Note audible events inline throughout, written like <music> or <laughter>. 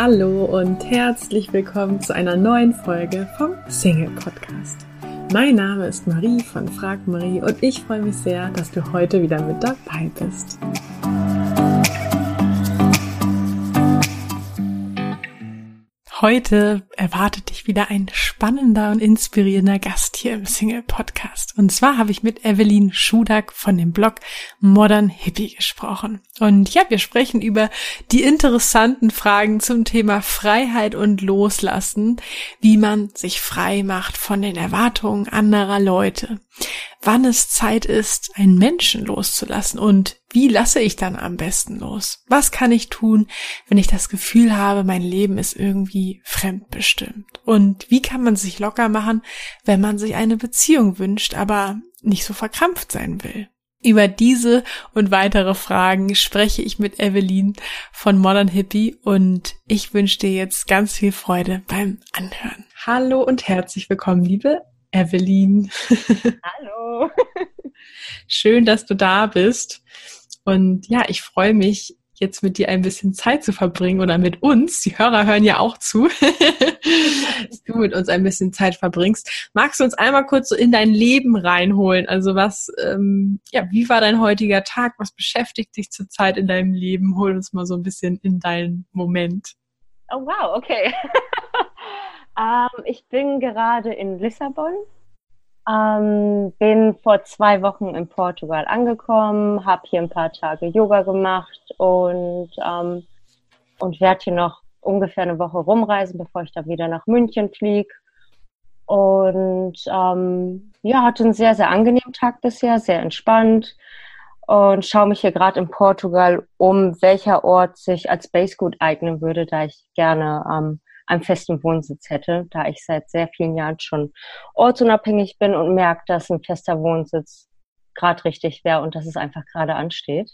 Hallo und herzlich willkommen zu einer neuen Folge vom Single Podcast. Mein Name ist Marie von Frag Marie und ich freue mich sehr, dass du heute wieder mit dabei bist. Heute erwartet dich wieder ein spannender und inspirierender Gast hier im Single Podcast. Und zwar habe ich mit Evelyn Schudak von dem Blog Modern Hippie gesprochen. Und ja, wir sprechen über die interessanten Fragen zum Thema Freiheit und Loslassen, wie man sich frei macht von den Erwartungen anderer Leute, wann es Zeit ist, einen Menschen loszulassen und wie lasse ich dann am besten los? Was kann ich tun, wenn ich das Gefühl habe, mein Leben ist irgendwie fremdbestimmt? Und wie kann man sich locker machen, wenn man sich eine Beziehung wünscht, aber nicht so verkrampft sein will? Über diese und weitere Fragen spreche ich mit Evelyn von Modern Hippie und ich wünsche dir jetzt ganz viel Freude beim Anhören. Hallo und herzlich willkommen, liebe Evelyn. Hallo. <laughs> Schön, dass du da bist. Und ja, ich freue mich, jetzt mit dir ein bisschen Zeit zu verbringen oder mit uns. Die Hörer hören ja auch zu, <laughs> dass du mit uns ein bisschen Zeit verbringst. Magst du uns einmal kurz so in dein Leben reinholen? Also was, ähm, ja, wie war dein heutiger Tag? Was beschäftigt dich zurzeit in deinem Leben? Hol uns mal so ein bisschen in deinen Moment. Oh wow, okay. <laughs> Ähm, ich bin gerade in Lissabon. Ähm, bin vor zwei Wochen in Portugal angekommen, habe hier ein paar Tage Yoga gemacht und, ähm, und werde hier noch ungefähr eine Woche rumreisen, bevor ich dann wieder nach München fliege. Und ähm, ja, hatte einen sehr, sehr angenehmen Tag bisher, sehr entspannt und schaue mich hier gerade in Portugal um, welcher Ort sich als Base gut eignen würde, da ich gerne ähm, einen festen Wohnsitz hätte, da ich seit sehr vielen Jahren schon ortsunabhängig bin und merke, dass ein fester Wohnsitz gerade richtig wäre und dass es einfach gerade ansteht.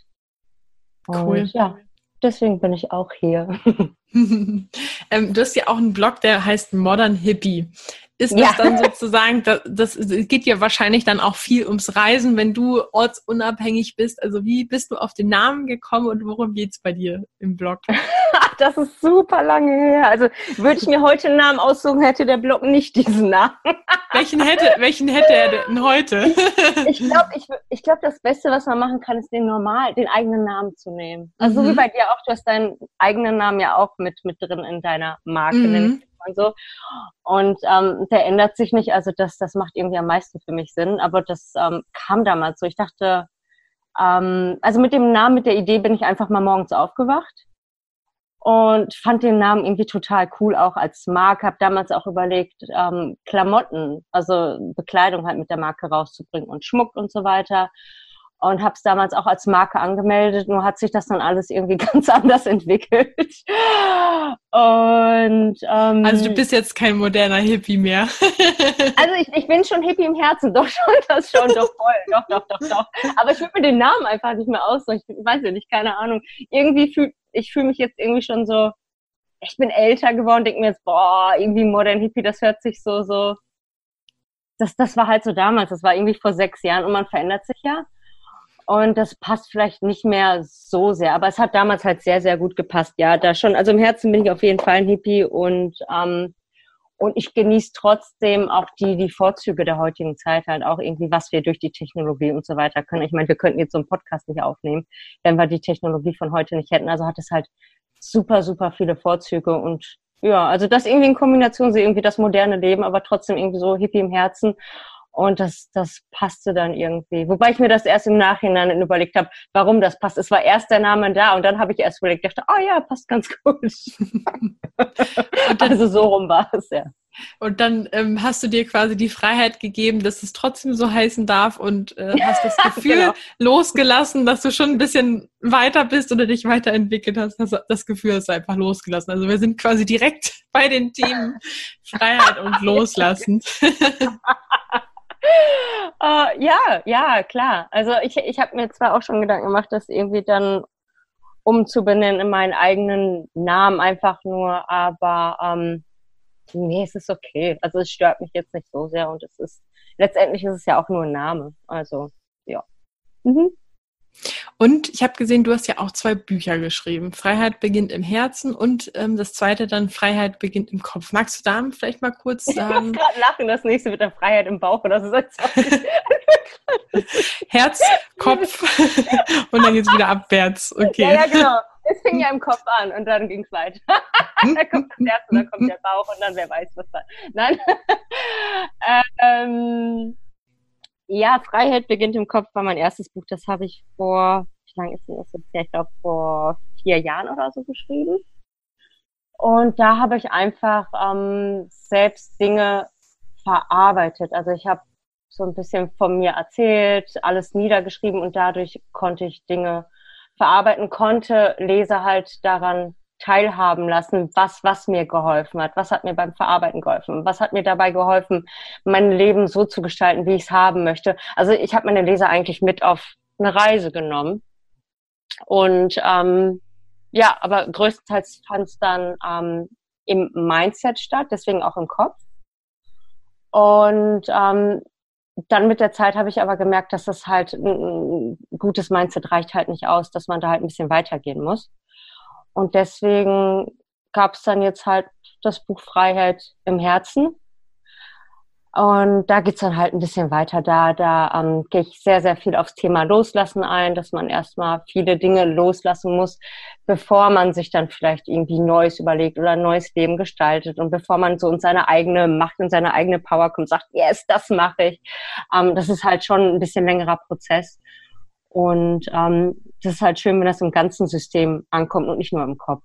Cool. Und ja, deswegen bin ich auch hier. <laughs> <laughs> ähm, du hast ja auch einen Blog, der heißt Modern Hippie. Ist das ja. dann sozusagen, das, das geht ja wahrscheinlich dann auch viel ums Reisen, wenn du ortsunabhängig bist. Also wie bist du auf den Namen gekommen und worum geht's bei dir im Blog? <laughs> das ist super lange her. Also würde ich mir heute einen Namen aussuchen, hätte der Blog nicht diesen Namen. welchen hätte, welchen hätte er denn heute? ich glaube, ich, ich glaub, das Beste, was man machen kann, ist den normal, den eigenen Namen zu nehmen. Also mhm. wie bei dir auch, du hast deinen eigenen Namen ja auch mit, mit drin in deiner Marke. Mhm und so. Und ähm, der ändert sich nicht. Also das, das macht irgendwie am meisten für mich Sinn. Aber das ähm, kam damals so. Ich dachte, ähm, also mit dem Namen, mit der Idee bin ich einfach mal morgens aufgewacht und fand den Namen irgendwie total cool, auch als Marke. Habe damals auch überlegt, ähm, Klamotten, also Bekleidung halt mit der Marke rauszubringen und Schmuck und so weiter und habe es damals auch als Marke angemeldet. Nur hat sich das dann alles irgendwie <laughs> ganz anders entwickelt. Und ähm, also du bist jetzt kein moderner Hippie mehr. <laughs> also ich, ich bin schon Hippie im Herzen, doch schon, das schon, doch voll, doch, doch, doch, doch. Aber ich würde mir den Namen einfach nicht mehr aus. Ich weiß ja nicht, keine Ahnung. Irgendwie fühl ich fühle mich jetzt irgendwie schon so. Ich bin älter geworden, denke mir jetzt, boah, irgendwie modern Hippie, das hört sich so so. Das, das war halt so damals. Das war irgendwie vor sechs Jahren und man verändert sich ja. Und das passt vielleicht nicht mehr so sehr, aber es hat damals halt sehr, sehr gut gepasst. Ja, da schon, also im Herzen bin ich auf jeden Fall ein Hippie und, ähm, und ich genieße trotzdem auch die, die Vorzüge der heutigen Zeit halt auch irgendwie, was wir durch die Technologie und so weiter können. Ich meine, wir könnten jetzt so einen Podcast nicht aufnehmen, wenn wir die Technologie von heute nicht hätten. Also hat es halt super, super viele Vorzüge und ja, also das irgendwie in Kombination, so irgendwie das moderne Leben, aber trotzdem irgendwie so Hippie im Herzen und das, das passte dann irgendwie. Wobei ich mir das erst im Nachhinein überlegt habe, warum das passt. Es war erst der Name da und dann habe ich erst überlegt, dachte, oh ja, passt ganz gut. <laughs> dann, also so rum war es, ja. Und dann ähm, hast du dir quasi die Freiheit gegeben, dass es trotzdem so heißen darf und äh, hast das <laughs> Gefühl genau. losgelassen, dass du schon ein bisschen weiter bist oder dich weiterentwickelt hast. Das, das Gefühl hast du einfach losgelassen. Also wir sind quasi direkt <laughs> bei den Themen Freiheit und Loslassen. Uh, ja, ja, klar. Also ich, ich habe mir zwar auch schon Gedanken gemacht, das irgendwie dann umzubenennen in meinen eigenen Namen einfach nur, aber ähm, nee, es ist okay. Also es stört mich jetzt nicht so sehr und es ist letztendlich ist es ja auch nur ein Name. Also ja. Mhm. Und ich habe gesehen, du hast ja auch zwei Bücher geschrieben. Freiheit beginnt im Herzen und ähm, das zweite dann Freiheit beginnt im Kopf. Magst du da vielleicht mal kurz sagen? Ich muss gerade lachen, das nächste mit der Freiheit im Bauch oder so. <laughs> Herz, Kopf <laughs> und dann geht's wieder abwärts. Okay. Ja, ja, genau. Es fing ja im Kopf an und dann ging's weiter. <laughs> da kommt das Herz und dann kommt der Bauch und dann wer weiß was da. Nein. ähm, ja, Freiheit beginnt im Kopf war mein erstes Buch. Das habe ich vor, wie lange ist das jetzt? Ich glaube vor vier Jahren oder so geschrieben. Und da habe ich einfach ähm, selbst Dinge verarbeitet. Also ich habe so ein bisschen von mir erzählt, alles niedergeschrieben und dadurch konnte ich Dinge verarbeiten, konnte Leser halt daran teilhaben lassen, was, was mir geholfen hat, was hat mir beim Verarbeiten geholfen, was hat mir dabei geholfen, mein Leben so zu gestalten, wie ich es haben möchte. Also ich habe meine Leser eigentlich mit auf eine Reise genommen. Und ähm, ja, aber größtenteils fand es dann ähm, im Mindset statt, deswegen auch im Kopf. Und ähm, dann mit der Zeit habe ich aber gemerkt, dass das halt ein gutes Mindset reicht halt nicht aus, dass man da halt ein bisschen weitergehen muss. Und deswegen gab es dann jetzt halt das Buch Freiheit im Herzen. Und da geht's dann halt ein bisschen weiter. Da, da ähm, gehe ich sehr, sehr viel aufs Thema Loslassen ein, dass man erstmal viele Dinge loslassen muss, bevor man sich dann vielleicht irgendwie Neues überlegt oder ein neues Leben gestaltet und bevor man so in seine eigene Macht und seine eigene Power kommt, sagt, yes, das mache ich. Ähm, das ist halt schon ein bisschen längerer Prozess. Und ähm, das ist halt schön, wenn das im ganzen System ankommt und nicht nur im Kopf.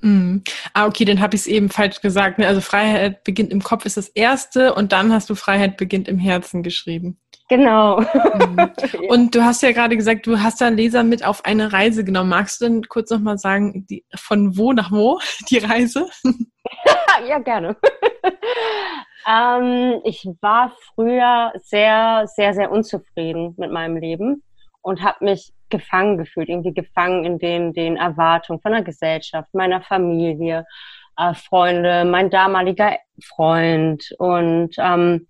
Mm. Ah, okay, dann habe ich es eben falsch gesagt. Ne? Also Freiheit beginnt im Kopf ist das erste und dann hast du Freiheit beginnt im Herzen geschrieben. Genau. Mhm. <laughs> Und du hast ja gerade gesagt, du hast da Leser mit auf eine Reise genommen. Magst du denn kurz nochmal sagen, die, von wo nach wo <laughs> die Reise? <laughs> ja, gerne. ähm, ich war früher sehr, sehr, sehr unzufrieden mit meinem Leben und habe mich gefangen gefühlt, irgendwie gefangen in den, den Erwartungen von der Gesellschaft, meiner Familie, äh, Freunde, mein damaliger Freund und ähm,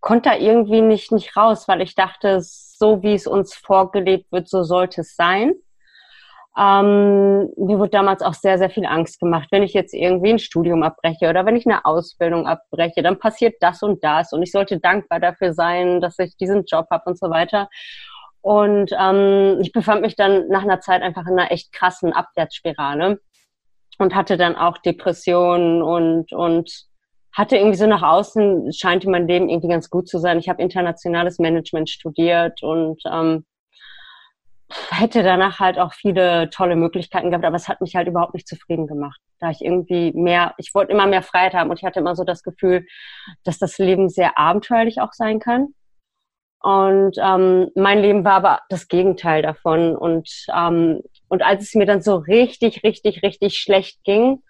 konnte da irgendwie nicht, nicht raus, weil ich dachte, so wie es uns vorgelebt wird, so sollte es sein. Ähm, mir wurde damals auch sehr, sehr viel Angst gemacht. Wenn ich jetzt irgendwie ein Studium abbreche oder wenn ich eine Ausbildung abbreche, dann passiert das und das und ich sollte dankbar dafür sein, dass ich diesen Job habe und so weiter. Und ähm, ich befand mich dann nach einer Zeit einfach in einer echt krassen Abwärtsspirale und hatte dann auch Depressionen und, und hatte irgendwie so nach außen, scheinte mein Leben irgendwie ganz gut zu sein. Ich habe internationales Management studiert und ähm, hätte danach halt auch viele tolle Möglichkeiten gehabt, aber es hat mich halt überhaupt nicht zufrieden gemacht. Da ich irgendwie mehr, ich wollte immer mehr Freiheit haben und ich hatte immer so das Gefühl, dass das Leben sehr abenteuerlich auch sein kann. Und ähm, mein Leben war aber das Gegenteil davon. Und, ähm, und als es mir dann so richtig, richtig, richtig schlecht ging,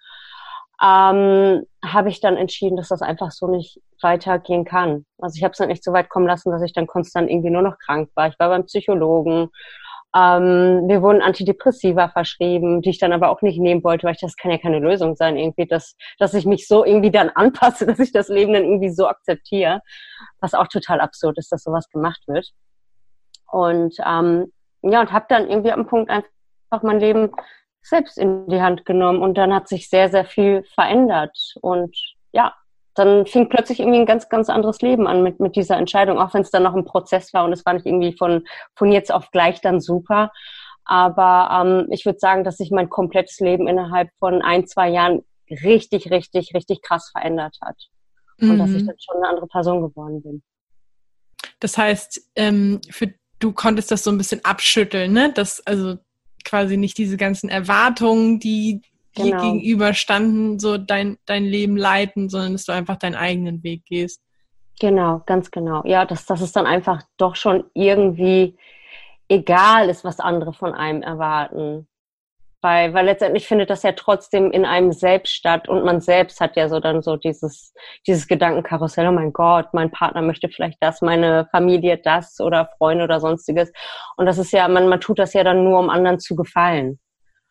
ähm, habe ich dann entschieden, dass das einfach so nicht weitergehen kann. Also ich habe es dann nicht so weit kommen lassen, dass ich dann konstant irgendwie nur noch krank war. Ich war beim Psychologen ähm, wir wurden Antidepressiva verschrieben, die ich dann aber auch nicht nehmen wollte, weil ich das kann ja keine Lösung sein, irgendwie, dass, dass ich mich so irgendwie dann <laughs> anpasse, dass ich das Leben dann irgendwie so akzeptiere, was auch total absurd ist, dass sowas gemacht wird. Und ähm, ja, und habe dann irgendwie am Punkt einfach mein Leben selbst in die Hand genommen und dann hat sich sehr, sehr viel verändert. Und ja, dann fing plötzlich irgendwie ein ganz, ganz anderes Leben an mit, mit dieser Entscheidung, auch wenn es dann noch ein Prozess war und es war nicht irgendwie von, von jetzt auf gleich dann super. Aber ähm, ich würde sagen, dass sich mein komplettes Leben innerhalb von ein, zwei Jahren richtig, richtig, richtig krass verändert hat. Mhm. Und dass ich mhm. dann schon eine andere Person geworden bin. Das heißt, ähm, für, du konntest das so ein bisschen abschütteln, ne? Dass also quasi nicht diese ganzen Erwartungen, die genau. gegenüberstanden, so dein, dein Leben leiten, sondern dass du einfach deinen eigenen Weg gehst. Genau, ganz genau. Ja, dass, dass es dann einfach doch schon irgendwie egal ist, was andere von einem erwarten. Weil, weil letztendlich findet das ja trotzdem in einem selbst statt und man selbst hat ja so dann so dieses, dieses Gedankenkarussell, oh mein Gott, mein Partner möchte vielleicht das, meine Familie das oder Freunde oder sonstiges. Und das ist ja, man, man tut das ja dann nur, um anderen zu gefallen.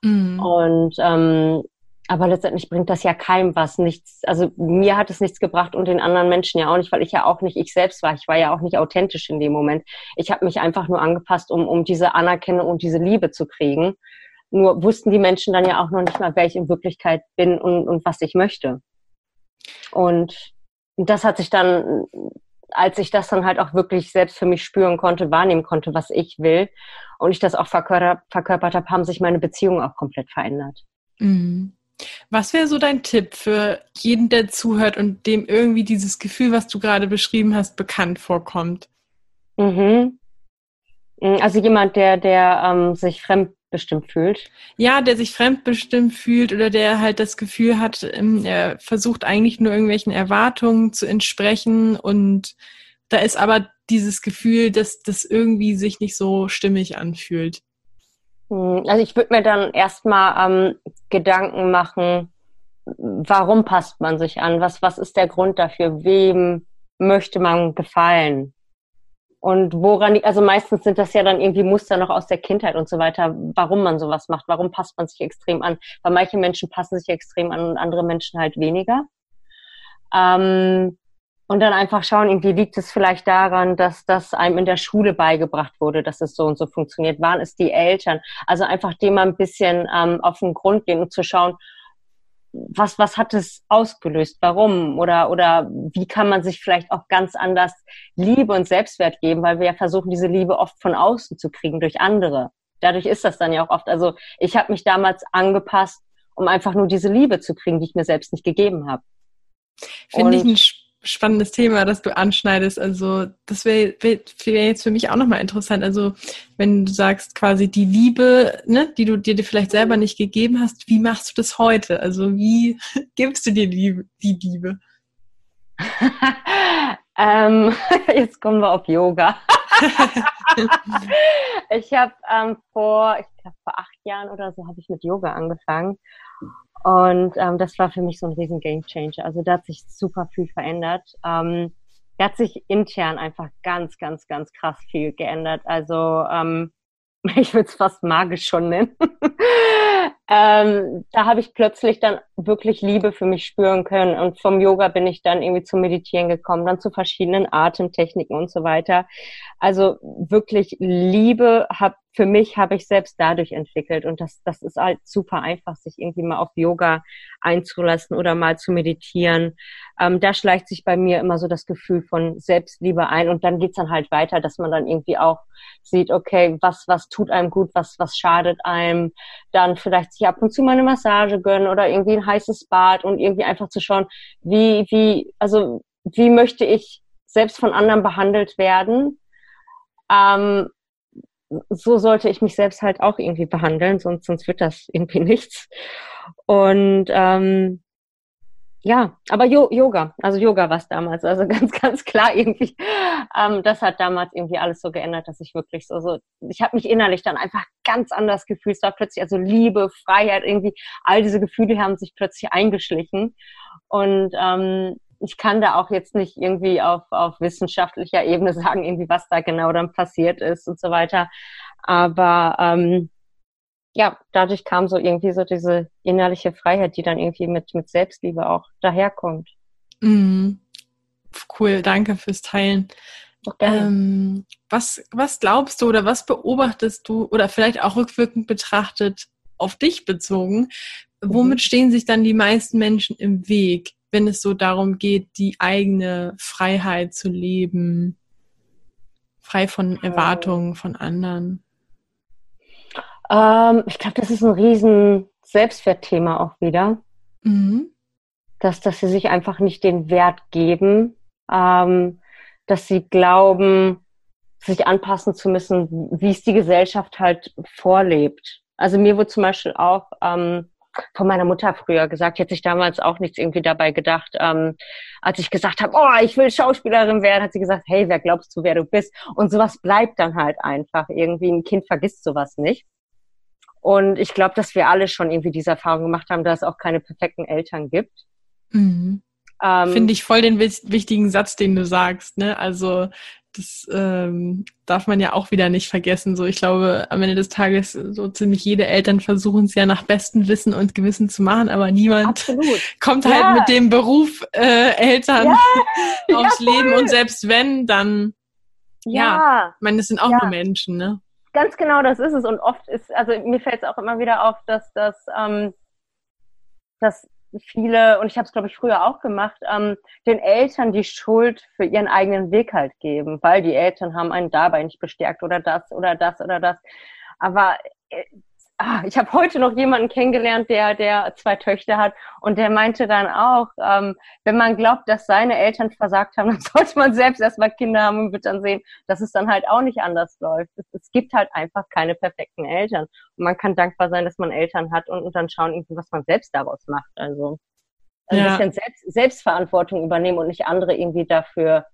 Mhm. Und ähm, aber letztendlich bringt das ja keinem was, nichts, also mir hat es nichts gebracht und den anderen Menschen ja auch nicht, weil ich ja auch nicht ich selbst war. Ich war ja auch nicht authentisch in dem Moment. Ich habe mich einfach nur angepasst, um, um diese Anerkennung und diese Liebe zu kriegen. Nur wussten die Menschen dann ja auch noch nicht mal, wer ich in Wirklichkeit bin und, und was ich möchte. Und das hat sich dann, als ich das dann halt auch wirklich selbst für mich spüren konnte, wahrnehmen konnte, was ich will, und ich das auch verkörpert, verkörpert habe, haben sich meine Beziehungen auch komplett verändert. Mhm. Was wäre so dein Tipp für jeden, der zuhört und dem irgendwie dieses Gefühl, was du gerade beschrieben hast, bekannt vorkommt? Mhm. Mm, also jemand, der, der ähm, sich fremdbestimmt fühlt. Ja, der sich fremdbestimmt fühlt oder der halt das Gefühl hat, ähm, er versucht eigentlich nur irgendwelchen Erwartungen zu entsprechen und da ist aber dieses Gefühl, dass das irgendwie sich nicht so stimmig anfühlt. Hm, also ich würde mir dann erstmal ähm, Gedanken machen, warum passt man sich an? Was, was ist der Grund dafür? Wem möchte man gefallen? Und woran, also meistens sind das ja dann irgendwie Muster noch aus der Kindheit und so weiter, warum man sowas macht, warum passt man sich extrem an. Weil manche Menschen passen sich extrem an und andere Menschen halt weniger. Ähm, und dann einfach schauen, irgendwie liegt es vielleicht daran, dass das einem in der Schule beigebracht wurde, dass es so und so funktioniert. Waren es die Eltern? Also einfach dem mal ein bisschen ähm, auf den Grund gehen und zu schauen, was, was hat es ausgelöst? Warum? Oder, oder wie kann man sich vielleicht auch ganz anders Liebe und Selbstwert geben? Weil wir ja versuchen, diese Liebe oft von außen zu kriegen durch andere. Dadurch ist das dann ja auch oft. Also ich habe mich damals angepasst, um einfach nur diese Liebe zu kriegen, die ich mir selbst nicht gegeben habe. Finde ich ein spannendes Thema, das du anschneidest. Also das wäre wär, jetzt für mich auch nochmal interessant. Also wenn du sagst quasi die Liebe, ne, die du dir vielleicht selber nicht gegeben hast, wie machst du das heute? Also wie <laughs> gibst du dir Liebe, die Liebe? <laughs> ähm, <laughs> jetzt kommen wir auf Yoga. ich habe ähm, vor, ich glaube vor acht Jahren oder so habe ich mit Yoga angefangen und ähm, das war für mich so ein riesen Game Changer. Also da hat sich super viel verändert. Ähm, da hat sich intern einfach ganz, ganz, ganz krass viel geändert. Also ähm, <laughs> ich würde es fast magisch schon nennen. Ähm, da habe ich plötzlich dann wirklich Liebe für mich spüren können. Und vom Yoga bin ich dann irgendwie zum Meditieren gekommen, dann zu verschiedenen Atemtechniken und so weiter. Also wirklich Liebe habe für mich habe ich selbst dadurch entwickelt und das, das ist halt super einfach, sich irgendwie mal auf Yoga einzulassen oder mal zu meditieren. Ähm, da schleicht sich bei mir immer so das Gefühl von Selbstliebe ein und dann geht's dann halt weiter, dass man dann irgendwie auch sieht, okay, was, was tut einem gut, was, was schadet einem, dann vielleicht sich ab und zu mal eine Massage gönnen oder irgendwie ein heißes Bad und irgendwie einfach zu schauen, wie, wie, also wie möchte ich selbst von anderen behandelt werden, ähm, so sollte ich mich selbst halt auch irgendwie behandeln, sonst, sonst wird das irgendwie <laughs> nichts. Und ähm, ja, aber jo Yoga, also Yoga war es damals, also <laughs> ganz, ganz klar irgendwie, ähm, das hat damals irgendwie alles so geändert, dass ich wirklich so, so ich habe mich innerlich dann einfach ganz anders gefühlt. Es war plötzlich also Liebe, Freiheit, irgendwie all diese Gefühle haben sich plötzlich eingeschlichen und ähm, ich kann da auch jetzt nicht irgendwie auf, auf wissenschaftlicher Ebene <laughs> sagen, irgendwie was da genau dann passiert ist und so weiter. Aber ähm, ja, dadurch kam so irgendwie so diese innerliche Freiheit, die dann irgendwie mit, mit Selbstliebe auch daherkommt. Mhm. Cool, danke fürs Teilen. Ähm, was, was glaubst du oder was beobachtest du oder vielleicht auch rückwirkend betrachtet auf dich bezogen? Womit mhm. stehen sich dann die meisten Menschen im Weg? wenn es so darum geht, die eigene Freiheit zu leben, frei von Erwartungen von anderen? Ähm, ich glaube, das ist ein riesen Selbstwertthema auch wieder. Mhm. Dass, dass sie sich einfach nicht den Wert geben, ähm, dass sie glauben, sich anpassen zu müssen, wie es die Gesellschaft halt vorlebt. Also mir wurde zum Beispiel auch ähm, von meiner Mutter früher gesagt. Hätte sich damals auch nichts irgendwie dabei gedacht. Ähm, als ich gesagt habe, oh, ich will Schauspielerin werden, hat sie gesagt, hey, wer glaubst du, wer du bist? Und sowas bleibt dann halt einfach. Irgendwie ein Kind vergisst sowas nicht. Und ich glaube, dass wir alle schon irgendwie diese Erfahrung gemacht haben, dass es auch keine perfekten Eltern gibt. Mhm. Ähm, Finde ich voll den wichtigen Satz, den du sagst. Ne? Also das ähm, darf man ja auch wieder nicht vergessen. So, ich glaube, am Ende des Tages so ziemlich jede Eltern versuchen es ja nach bestem Wissen und Gewissen zu machen, aber niemand Absolut. <laughs> kommt halt ja. halt mit dem Beruf äh, Eltern ja. <laughs> aufs ja, Leben und selbst wenn, dann ja, ja ich meine, das sind auch nur Menschen, ne? Ganz genau, das ist es. Und oft ist, also mir fällt es auch immer wieder auf, dass das, ähm, dass viele, und ich habe es, glaube ich, früher auch gemacht, ähm, den Eltern die Schuld für ihren eigenen Weg halt geben, weil die Eltern haben einen dabei nicht bestärkt oder das oder das oder das. Aber äh, ah, ich habe heute noch jemanden kennengelernt, der, der zwei Töchter hat und der meinte dann auch, ähm, wenn man glaubt, dass seine Eltern versagt haben, <laughs> dann sollte man selbst erstmal Kinder haben und wird dann sehen, dass es dann halt auch nicht anders läuft. Es, es gibt halt einfach keine perfekten Eltern. Und man kann dankbar sein, dass man Eltern hat und, und dann schauen, was man selbst daraus macht. Also ein ja. bisschen Selbst, Selbstverantwortung übernehmen und nicht andere irgendwie dafür,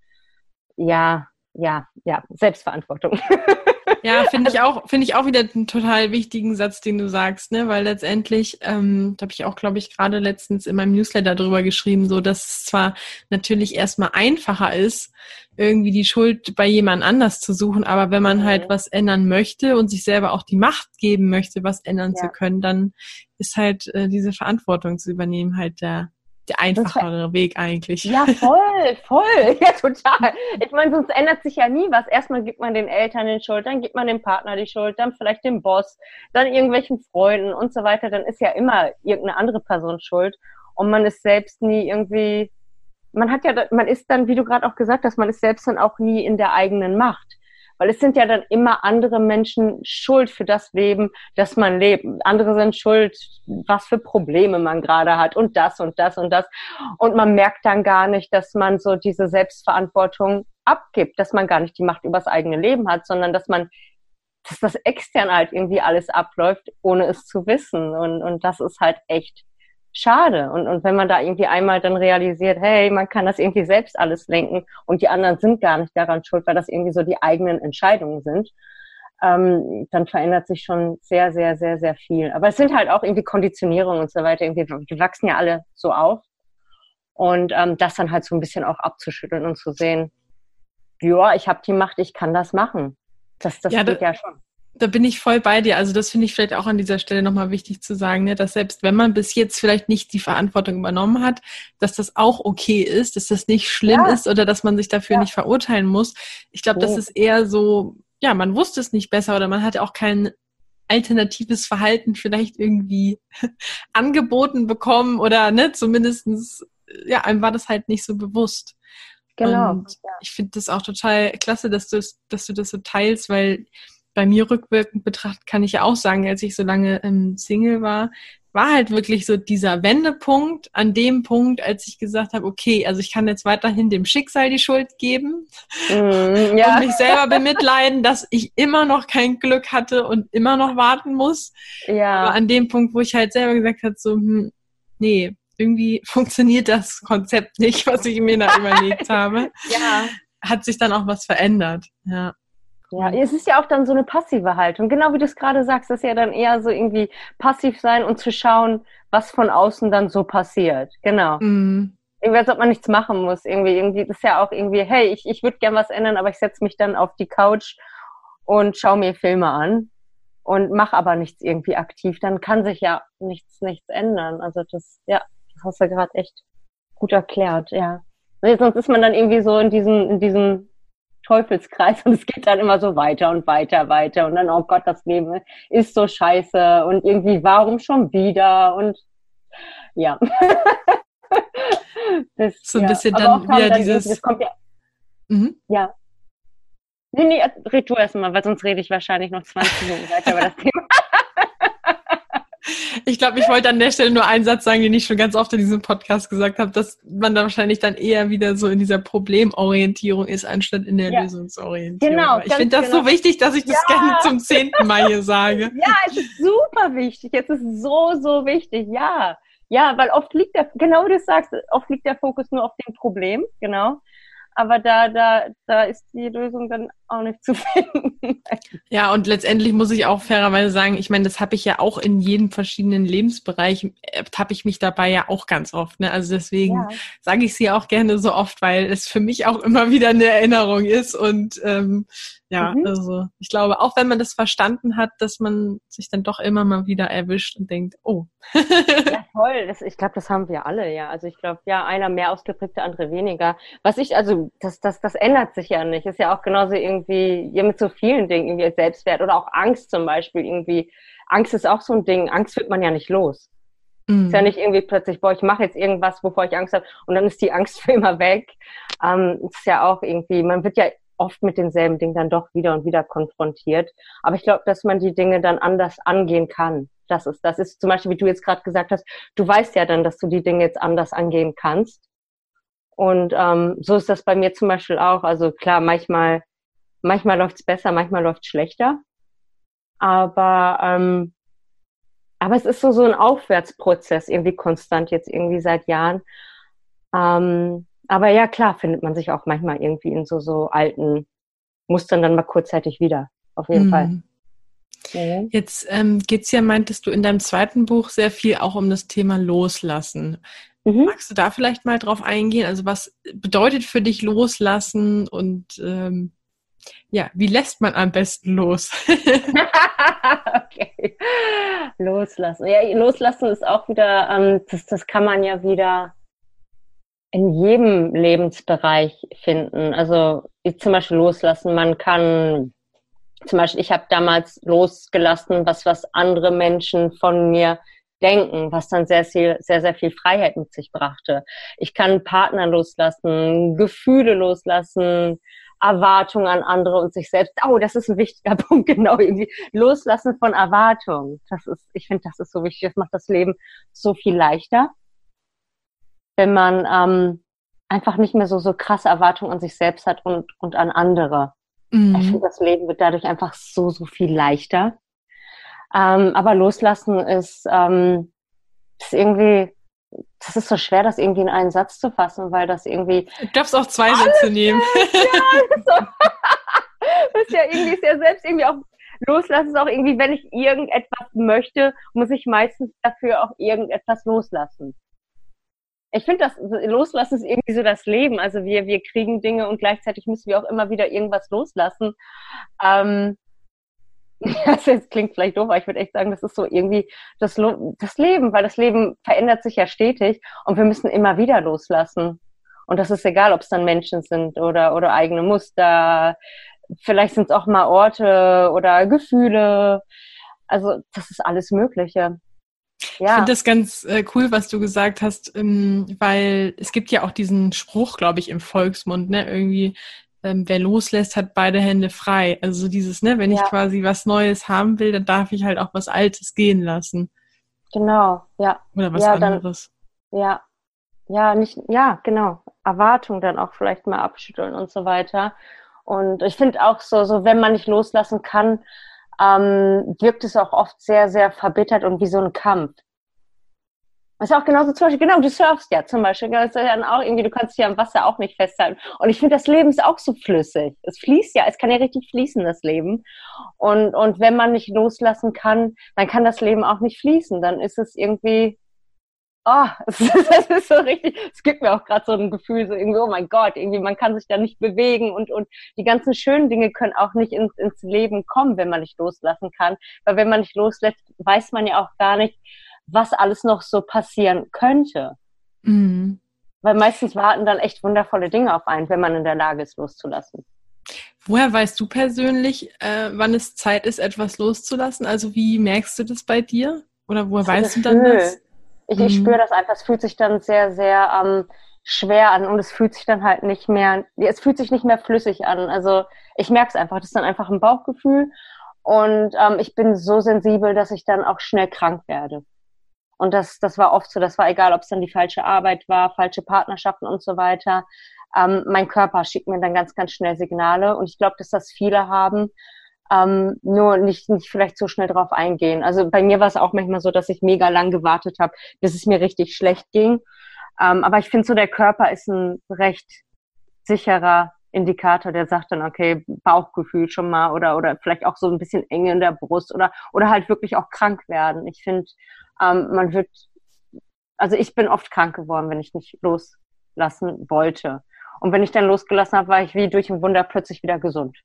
ja, ja, ja, Selbstverantwortung. <laughs> Ja, <laughs> finde ich auch, finde ich auch wieder einen total wichtigen Satz, den du sagst, ne? Weil letztendlich, ähm, da habe ich auch, glaube ich, gerade letztens in meinem Newsletter drüber geschrieben, so dass es zwar natürlich erstmal einfacher ist, irgendwie die Schuld bei jemand anders zu suchen, aber wenn man halt was ändern möchte und sich selber auch die Macht geben möchte, was ändern ja. zu können, dann ist halt äh, diese Verantwortung zu übernehmen halt der der einfachere Weg eigentlich. Ja, voll, voll, <laughs> ja, total. Ich meine, sonst ändert sich ja nie was. Erstmal gibt man den Eltern den Schuld, dann gibt man dem Partner die Schuld, dann vielleicht dem Boss, dann irgendwelchen Freunden und so weiter. Dann ist ja immer irgendeine andere Person schuld und man ist selbst nie irgendwie, man hat ja, man ist dann, wie du gerade auch gesagt hast, man ist selbst dann auch nie in der eigenen Macht. Weil es sind ja dann immer andere Menschen schuld für das Leben, das man lebt. Andere sind schuld, was für Probleme man gerade hat und das und das und das. Und man merkt dann gar nicht, dass man so diese Selbstverantwortung abgibt, dass man gar nicht die Macht übers eigene Leben hat, sondern dass man dass das extern halt irgendwie alles abläuft, ohne es zu wissen. Und, und das ist halt echt schade. Und, und wenn man da irgendwie einmal dann realisiert, hey, man kann das irgendwie selbst alles lenken und die anderen sind gar nicht daran schuld, weil das irgendwie so die eigenen Entscheidungen sind, ähm, dann verändert sich schon sehr, sehr, sehr, sehr viel. Aber es sind halt auch irgendwie Konditionierungen und so weiter. Irgendwie, wir wachsen ja alle so auf. Und ähm, das dann halt so ein bisschen auch abzuschütteln und zu sehen, ja, ich habe die Macht, ich kann das machen. Das, das ja, geht ja schon da bin ich voll bei dir. Also das finde ich vielleicht auch an dieser Stelle nochmal wichtig zu sagen, ne, dass selbst wenn man bis jetzt vielleicht nicht die Verantwortung übernommen hat, dass das auch okay ist, dass das nicht schlimm ja. ist oder dass man sich dafür ja. nicht verurteilen muss. Ich glaube, das ist eher so, ja, man wusste es nicht besser oder man hatte auch kein alternatives Verhalten vielleicht irgendwie <laughs> angeboten bekommen oder ne, zumindestens ja, einem war das halt nicht so bewusst. Genau. Und ich finde das auch total klasse, dass du, dass du das so teilst, weil bei mir rückwirkend betrachtet kann ich ja auch sagen, als ich so lange ähm, Single war, war halt wirklich so dieser Wendepunkt an dem Punkt, als ich gesagt habe, okay, also ich kann jetzt weiterhin dem Schicksal die Schuld geben mm, ja. und mich selber bemitleiden, dass ich immer noch kein Glück hatte und immer noch warten muss. Ja. Aber an dem Punkt, wo ich halt selber gesagt habe, so, hm, nee, irgendwie <laughs> funktioniert das Konzept nicht, was ich mir da überlegt <laughs> habe. Ja. Hat sich dann auch was verändert. Ja. Ja, es ist ja auch dann so eine passive Haltung. Genau wie du es gerade sagst, das ist ja dann eher so irgendwie passiv sein und zu schauen, was von außen dann so passiert. Genau. Mhm. Irgendwie, als ob man nichts machen muss. Irgendwie, irgendwie, das ist ja auch irgendwie, hey, ich, ich würde gern was ändern, aber ich setze mich dann auf die Couch und schaue mir Filme an und mache aber nichts irgendwie aktiv. Dann kann sich ja nichts, nichts ändern. Also das, ja, das hast du gerade echt gut erklärt, ja. Sonst ist man dann irgendwie so in diesem, in diesem Teufelskreis <laughs> und es geht dann immer so weiter und weiter, weiter und dann, oh Gott, das Leben ist so scheiße und irgendwie, warum schon wieder und ja. <laughs> das, so ein ja. bisschen dann wieder dieses... Das kommt ja, mhm. ja. Nee, nee, red du erstmal, weil sonst rede ich wahrscheinlich noch 20 Minuten weiter über das <laughs> Thema. Ich glaube, ich wollte an der Stelle nur einen Satz sagen, den ich schon ganz oft in diesem Podcast gesagt habe, dass man da wahrscheinlich dann eher wieder so in dieser Problemorientierung ist, anstatt in der ja. Lösungsorientierung. Genau. Ich finde das genau. so wichtig, dass ich das ja. gerne zum zehnten Mal hier sage. <laughs> Ja, es ist super wichtig. Es ist so, so wichtig. Ja. Ja, weil oft liegt der, genau wie du sagst, oft liegt der Fokus nur auf dem Problem, genau. Aber da, da, da ist die Lösung dann auch nicht zu <laughs> finden. Ja, und letztendlich muss ich auch fairerweise sagen, ich meine, das habe ich ja auch in jedem verschiedenen Lebensbereich, äh, habe ich mich dabei ja auch ganz oft. Ne? Also deswegen ja. sage ich sie auch gerne so oft, weil es für mich auch immer wieder eine Erinnerung ist. Und ähm, ja, mhm. also ich glaube, auch wenn man das verstanden hat, dass man sich dann doch immer mal wieder erwischt und denkt, oh. ja, toll. Das, ich glaube, das haben wir alle, ja. Also ich glaube, ja, einer mehr ausgeprägt, der andere weniger. Was ich, also das, das, das ändert sich ja nicht. Ist ja auch genauso irgendwie, ja, mit so vielen Dingen, irgendwie Selbstwert oder auch Angst zum Beispiel irgendwie. Angst ist auch so ein Ding. Angst wird man ja nicht los. Mhm. Ist ja nicht irgendwie plötzlich, boah, ich mache jetzt irgendwas, wovor ich Angst habe und dann ist die Angst <laughs> für immer weg. Ähm, ist ja auch irgendwie, man wird ja oft mit denselben Dingen dann doch wieder und wieder konfrontiert. Aber ich glaube, dass man die Dinge dann anders angehen kann. Das ist, das ist zum Beispiel, wie du jetzt gerade gesagt hast, du weißt ja dann, dass du die Dinge jetzt anders angehen kannst. Und ähm, so ist das bei mir zum Beispiel auch. Also klar, manchmal, manchmal läuft's besser, manchmal läuft's schlechter. Aber ähm, aber es ist so so ein Aufwärtsprozess irgendwie konstant jetzt irgendwie seit Jahren. Ähm, aber ja, klar, findet man sich auch manchmal irgendwie in so, so alten Mustern dann mal kurzzeitig wieder. Auf jeden mhm. Fall. Mhm. Jetzt ähm, geht's ja, meintest du in deinem zweiten Buch sehr viel auch um das Thema Loslassen. Mhm. Magst du da vielleicht mal drauf eingehen? Also was bedeutet für dich Loslassen und ähm, ja, wie lässt man am besten los? <laughs> <laughs> okay. Loslassen. Ja, loslassen ist auch wieder, ähm, das, das kann man ja wieder in jedem Lebensbereich finden. Also zum Beispiel loslassen. Man kann zum Beispiel, ich habe damals losgelassen, was was andere Menschen von mir denken, was dann sehr viel, sehr, sehr viel Freiheit mit sich brachte. Ich kann Partner loslassen, Gefühle loslassen, Erwartungen an andere und sich selbst. Oh, das ist ein wichtiger <laughs> Punkt, genau irgendwie. Loslassen von Erwartungen. Das ist, ich finde, das ist so wichtig. Das macht das Leben so viel leichter wenn man ähm, einfach nicht mehr so, so krasse Erwartungen an sich selbst hat und, und an andere. Mhm. Ich finde, das Leben wird dadurch einfach so, so viel leichter. Ähm, aber loslassen ist, ähm, ist irgendwie, das ist so schwer, das irgendwie in einen Satz zu fassen, weil das irgendwie. Du darfst auch zwei Sätze nehmen. Ja, so. <laughs> das ist ja irgendwie ist ja selbst irgendwie auch loslassen ist auch irgendwie, wenn ich irgendetwas möchte, muss ich meistens dafür auch irgendetwas loslassen ich finde, das Loslassen ist irgendwie so das Leben. Also wir, wir kriegen Dinge und gleichzeitig müssen wir auch immer wieder irgendwas loslassen. Ähm, <laughs> das jetzt klingt vielleicht doof, aber ich würde echt sagen, das ist so irgendwie das, das Leben, weil das Leben verändert sich ja stetig und wir müssen immer wieder loslassen. Und das ist egal, ob es dann Menschen sind oder, oder eigene Muster. Vielleicht sind es auch mal Orte oder Gefühle. Also das ist alles Mögliche. Ja. Ich finde das ganz äh, cool, was du gesagt hast, ähm, weil es gibt ja auch diesen Spruch, glaube ich, im Volksmund, ne, irgendwie, ähm, wer loslässt, hat beide Hände frei. Also dieses, ne, wenn ja. ich quasi was Neues haben will, dann darf ich halt auch was Altes gehen lassen. Genau, ja. Oder was ja, anderes. Dann, ja, ja, nicht, ja, genau. Erwartung dann auch vielleicht mal abschütteln und so weiter. Und ich finde auch so, so wenn man nicht loslassen kann, ähm, wirkt es auch oft sehr, sehr verbittert und wie so ein Kampf. Das ist auch genauso zum Beispiel, genau, du surfst ja zum Beispiel, das ist dann auch irgendwie, du kannst dich am Wasser auch nicht festhalten. Und ich finde, das Leben ist auch so flüssig. Es fließt ja, es kann ja richtig fließen, das Leben. Und, und wenn man nicht loslassen kann, dann kann das Leben auch nicht fließen. Dann ist es irgendwie, <laughs> oh, ist, das ist so richtig, es gibt mir auch gerade so ein Gefühl, so irgendwie, oh mein Gott, irgendwie, man kann sich da nicht bewegen und, und die ganzen schönen Dinge können auch nicht ins, ins Leben kommen, wenn man nicht loslassen kann. Weil wenn man nicht loslässt, weiß man ja auch gar nicht, was alles noch so passieren könnte. Mhm. Weil meistens warten dann echt wundervolle Dinge auf einen, wenn man in der Lage ist, loszulassen. Woher weißt du persönlich, äh, wann es Zeit ist, etwas loszulassen? Also wie merkst du das bei dir? Oder woher weißt du dann das? Ich, mhm. ich spüre das einfach, es fühlt sich dann sehr, sehr ähm, schwer an und es fühlt sich dann halt nicht mehr, es fühlt sich nicht mehr flüssig an. Also ich merke es einfach, das ist dann einfach ein Bauchgefühl und ähm, ich bin so sensibel, dass ich dann auch schnell krank werde. Und das, das war oft so, das war egal, ob es dann die falsche Arbeit war, falsche Partnerschaften und so weiter. Ähm, mein Körper schickt mir dann ganz, ganz schnell Signale und ich glaube, dass das viele haben, ähm, nur nicht, nicht vielleicht so schnell drauf eingehen. Also bei mir war es auch manchmal so, dass ich mega lang gewartet habe, bis es mir richtig schlecht ging. Ähm, aber ich finde so, der Körper ist ein recht sicherer Indikator, der sagt dann, okay, Bauchgefühl schon mal oder, oder vielleicht auch so ein bisschen Enge in der Brust oder, oder halt wirklich auch krank werden. Ich finde, ähm, man wird, also ich bin oft krank geworden, wenn ich nicht loslassen wollte. Und wenn ich dann losgelassen habe, war ich wie durch ein Wunder plötzlich wieder gesund.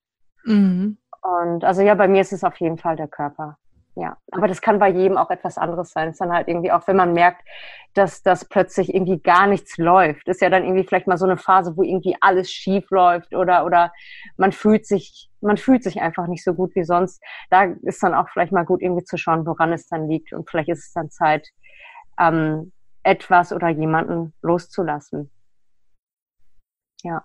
Mhm. Und also ja, bei mir ist es auf jeden Fall der Körper. Ja, aber das kann bei jedem auch etwas anderes sein. Es ist dann halt irgendwie auch, wenn man merkt, dass das plötzlich irgendwie gar nichts läuft, ist ja dann irgendwie vielleicht mal so eine Phase, wo irgendwie alles schief läuft oder oder man fühlt sich man fühlt sich einfach nicht so gut wie sonst. Da ist dann auch vielleicht mal gut irgendwie zu schauen, woran es dann liegt und vielleicht ist es dann Zeit, ähm, etwas oder jemanden loszulassen. Ja.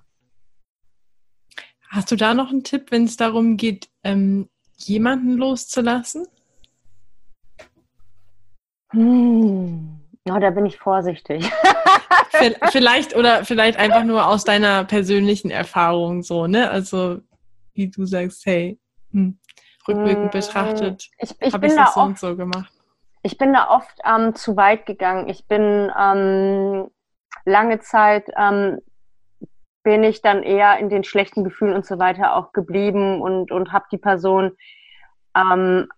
Hast du da noch einen Tipp, wenn es darum geht, ähm, jemanden loszulassen? Hm. Oh, da bin ich vorsichtig. <laughs> vielleicht oder vielleicht einfach nur aus deiner persönlichen Erfahrung so, ne? Also wie du sagst, hey, hm, rückwirkend hm. betrachtet, ich, ich habe ich das so oft, und so gemacht. Ich bin da oft ähm, zu weit gegangen. Ich bin ähm, lange Zeit ähm, bin ich dann eher in den schlechten Gefühlen und so weiter auch geblieben und und habe die Person ähm,